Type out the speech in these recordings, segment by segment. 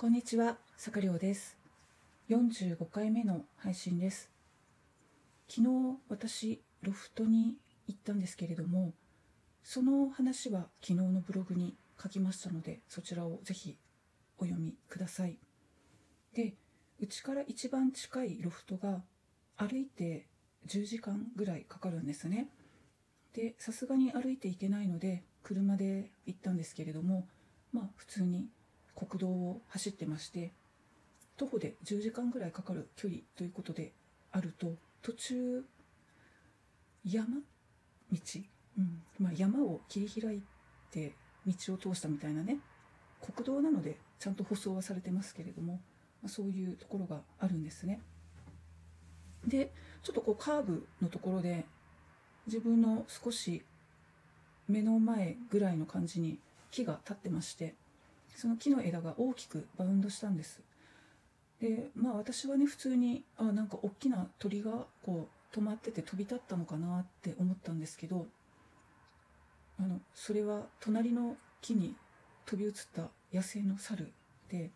こんにちは、坂亮です。45回目の配信です。昨日私、ロフトに行ったんですけれども、その話は昨日のブログに書きましたので、そちらをぜひお読みください。で、うちから一番近いロフトが歩いて10時間ぐらいかかるんですね。で、さすがに歩いていけないので、車で行ったんですけれども、まあ普通に国道を走ってまして徒歩で10時間ぐらいかかる距離ということであると途中山道、うんまあ、山を切り開いて道を通したみたいなね国道なのでちゃんと舗装はされてますけれども、まあ、そういうところがあるんですね。でちょっとこうカーブのところで自分の少し目の前ぐらいの感じに木が立ってましてその木の枝が大きくバウンドしたんです。でまあ私はね普通にあなんか大きな鳥がこう止まってて飛び立ったのかなって思ったんですけどあのそれは隣の木に飛び移った野生の猿で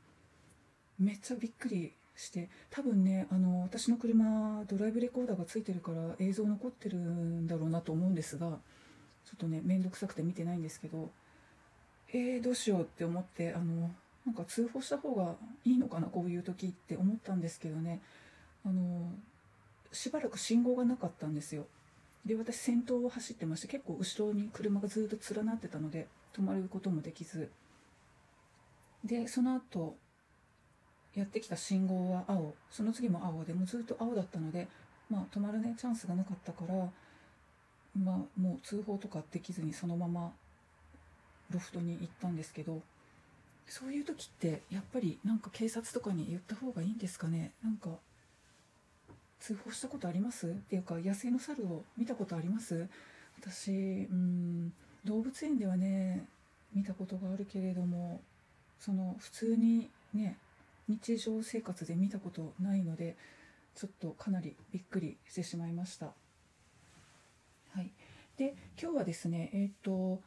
めっちゃびっくりして多分ねあの私の車ドライブレコーダーがついてるから映像残ってるんだろうなと思うんですがちょっとね面倒くさくて見てないんですけどえー、どうしようって思ってあのなんか通報した方がいいのかなこういう時って思ったんですけどね。あのしばらく信号がなかったんですよ。で私先頭を走ってまして結構後ろに車がずっと連なってたので止まることもできず。でその後やってきた信号は青。その次も青でもずっと青だったのでまあ止まるねチャンスがなかったからまあもう通報とかできずにそのままロフトに行ったんですけどそういう時ってやっぱりなんか警察とかに言った方がいいんですかね？なんか通報したことあります？っていうか野生の猿を見たことあります？私うん動物園ではね見たことがあるけれどもその普通にね日常生活で見たことないのでちょっとかなりびっくりしてしまいました。はい。で今日はですねえっ、と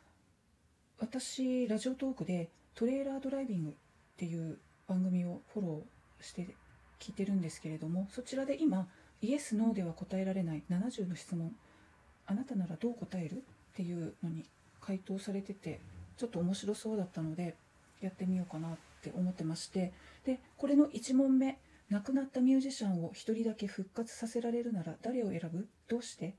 私ラジオトークでトレーラードライビングっていう番組をフォローして聞いてるんですけれどもそちらで今イエス・ノーでは答えられない70の質問あなたならどう答えるっていうのに回答されててちょっと面白そうだったのでやってみようかなって思ってましてでこれの1問目亡くなったミュージシャンを1人だけ復活させられるなら誰を選ぶ？どうして？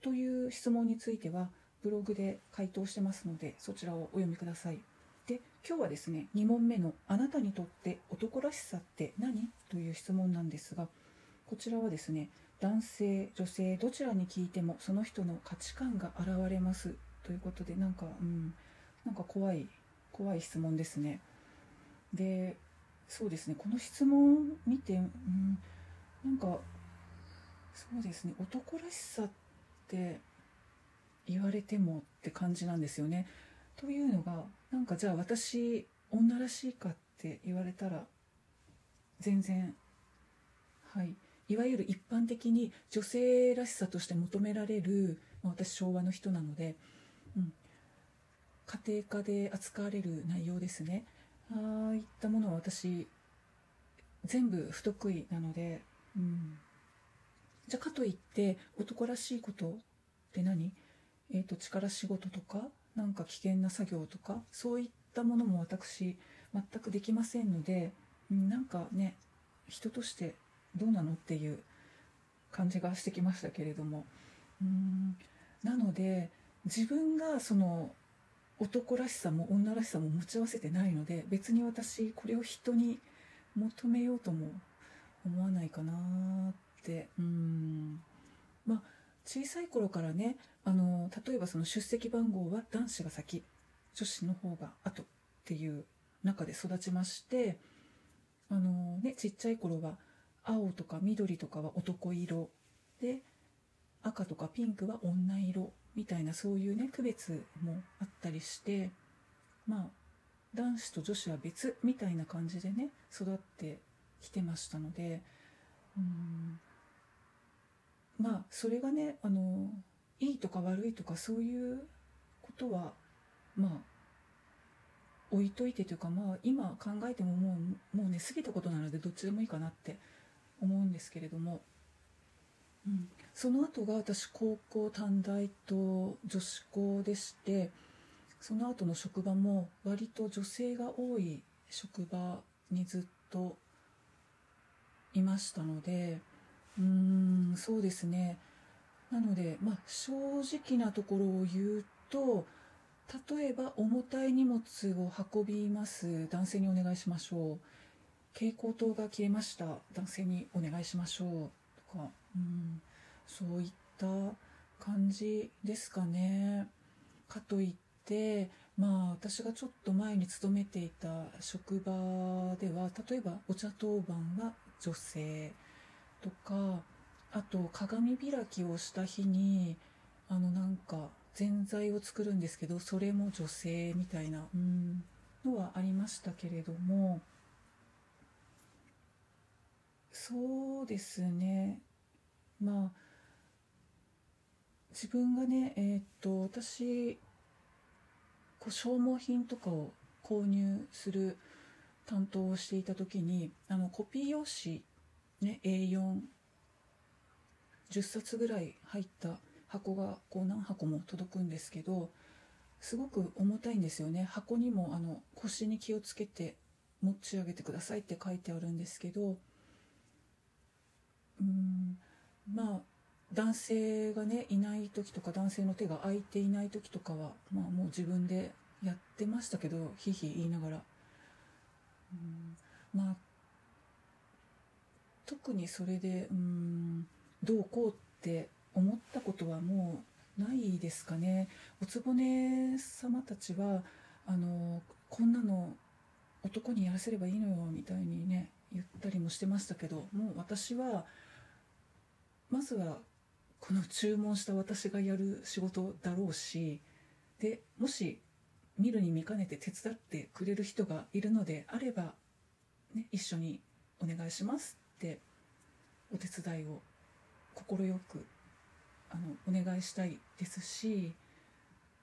という質問についてはブログで回答してますのでそちらをお読みくださいで今日はですね2問目の「あなたにとって男らしさって何?」という質問なんですがこちらはですね男性女性どちらに聞いてもその人の価値観が現れますということでなんかうんなんか怖い怖い質問ですねでそうですねこの質問見てうんなんかそうですね男らしさって言われてもって感じなんですよね。というのがなんかじゃあ私女らしいかって言われたら全然はい。いわゆる一般的に女性らしさとして求められる、まあ、私昭和の人なので、うん、家庭科で扱われる内容ですね。ああいったものは私全部不得意なので、うん、じゃあかといって男らしいことって何？えーと、力仕事とかなんか危険な作業とかそういったものも私全くできませんのでなんかね人としてどうなのっていう感じがしてきましたけれども。うんなので自分がその男らしさも女らしさも持ち合わせてないので別に私これを人に求めようとも思わないかなってうんまあ小さい頃からねあの例えばその出席番号は男子が先女子の方が後っていう中で育ちましてあの、ね、ちっちゃい頃は青とか緑とかは男色。で赤とかピンクは女色みたいなそういうね区別もあったりしてまあ男子と女子は別みたいな感じでね育ってきてましたのでうん。まあそれがねあのいいとか悪いとかそういうことはまあ置いといてというかまあ今考えてももうもうね過ぎたことなのでどっちでもいいかなって思うんですけれども、うん、その後が私高校短大と女子校でしてその後の職場も割と女性が多い職場にずっといましたのでうんそうですね。なので、まあ、正直なところを言うと例えば重たい荷物を運びます。男性にお願いしましょう。蛍光灯が消えました。男性にお願いしましょう。とかうんそういった感じですかね。かといってまあ私がちょっと前に勤めていた職場では例えばお茶当番は女性。とかあと鏡開きをした日にあのなんかぜんざいを作るんですけどそれも女性みたいな、うん、のはありましたけれどもそうですね。まあ自分がねえー、っと私こう消耗品とかを購入する担当をしていた時にあのコピー用紙、ね、A4 10冊ぐらい入った箱がこう何箱も届くんですけどすごく重たいんですよね。箱にもあの腰に気をつけて持ち上げてくださいって書いてあるんですけどうんまあ男性がねいない時とか男性の手が空いていない時とかは、まあ、もう自分でやってましたけどひひ言いながら。うんまあ特にそれでうんどうこうって思ったことはもうないですかね。おつぼね様たちはあのこんなの男にやらせればいいのよみたいにね言ったりもしてましたけどもう私はまずはこの注文した私がやる仕事だろうしでもし見るに見かねて手伝ってくれる人がいるのであれば、ね、一緒にお願いします。ってお手伝いを快くあのお願いしたいですし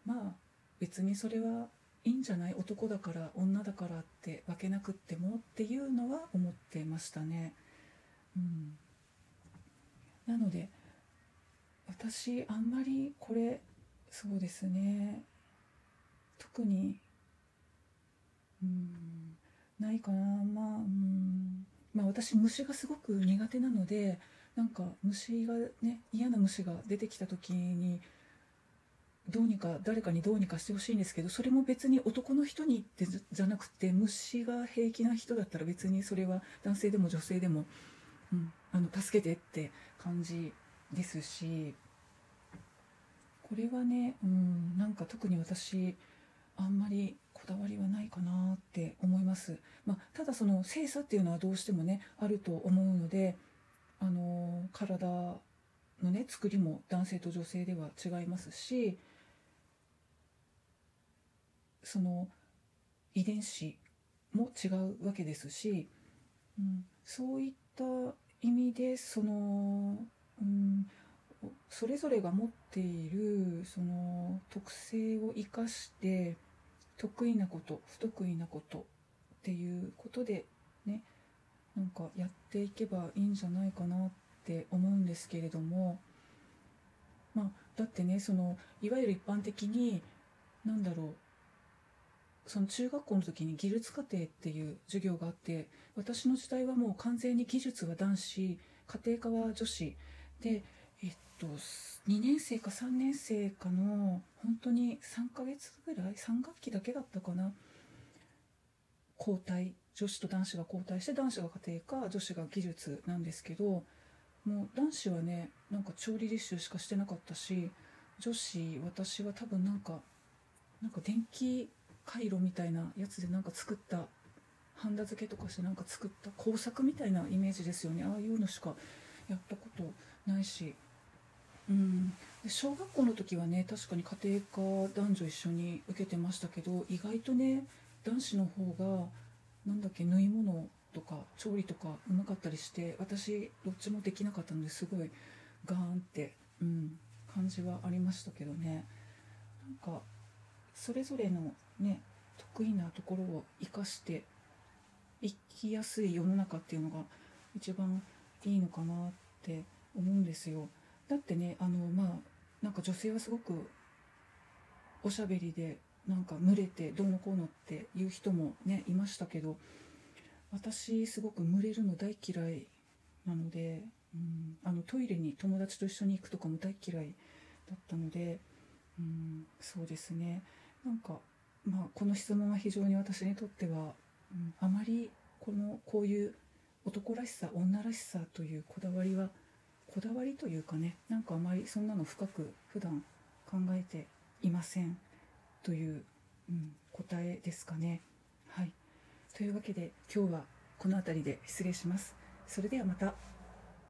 まあ別にそれはいいんじゃない男だから女だからって分けなくってもっていうのは思ってましたね。うん、なので私あんまりこれそうですね。特にうんないかな。まあうんまあ私虫がすごく苦手なのでなんか虫がね嫌な虫が出てきた時にどうにか誰かにどうにかしてほしいんですけどそれも別に男の人にってじゃなくて虫が平気な人だったら別にそれは男性でも女性でも、うん、あの助けてって感じですしこれはね、うん、なんか特に私あんまりこだわりはないかなって思います、まあ、ただその性差っていうのはどうしてもねあると思うのであの体のね作りも男性と女性では違いますしその遺伝子も違うわけですし、うん、そういった意味でその、うん、それぞれが持っているその特性を生かして得意なこと不得意なことっていうことでねなんかやっていけばいいんじゃないかなって思うんですけれどもまあだってねそのいわゆる一般的に何だろうその中学校の時に技術課程っていう授業があって私の時代はもう完全に技術は男子家庭科は女子。でと2年生か3年生かの本当に3ヶ月ぐらい3学期だけだったかな。交代女子と男子が交代して男子が家庭科女子が技術なんですけどもう男子はねなんか調理実習しかしてなかったし女子私は多分なんかなんか電気回路みたいなやつでなんか作ったハンダ付けとかしてなんか作った工作みたいなイメージですよね。ああいうのしかやったことないし、うん、小学校の時はね確かに家庭科男女一緒に受けてましたけど意外とね男子の方がなんだっけ縫い物とか調理とかうまかったりして私どっちもできなかったのですごいガーンって、うん、感じはありましたけどねなんかそれぞれのね得意なところを生かして生きやすい世の中っていうのが一番いいのかなって思うんですよ。だってねあのまあなんか女性はすごくおしゃべりでなんか群れてどうのこうのっていう人もねいましたけど私すごく群れるの大嫌いなので、うん、あのトイレに友達と一緒に行くとかも大嫌いだったので、うん、そうですね。なんか、まあ、この質問は非常に私にとっては、うん、あまりこのこういう男らしさ女らしさというこだわりはこだわりというかねなんかあまりそんなの深く普段考えていませんという、うん、答えですかね。はいというわけで今日はこの辺りで失礼します。それではまた。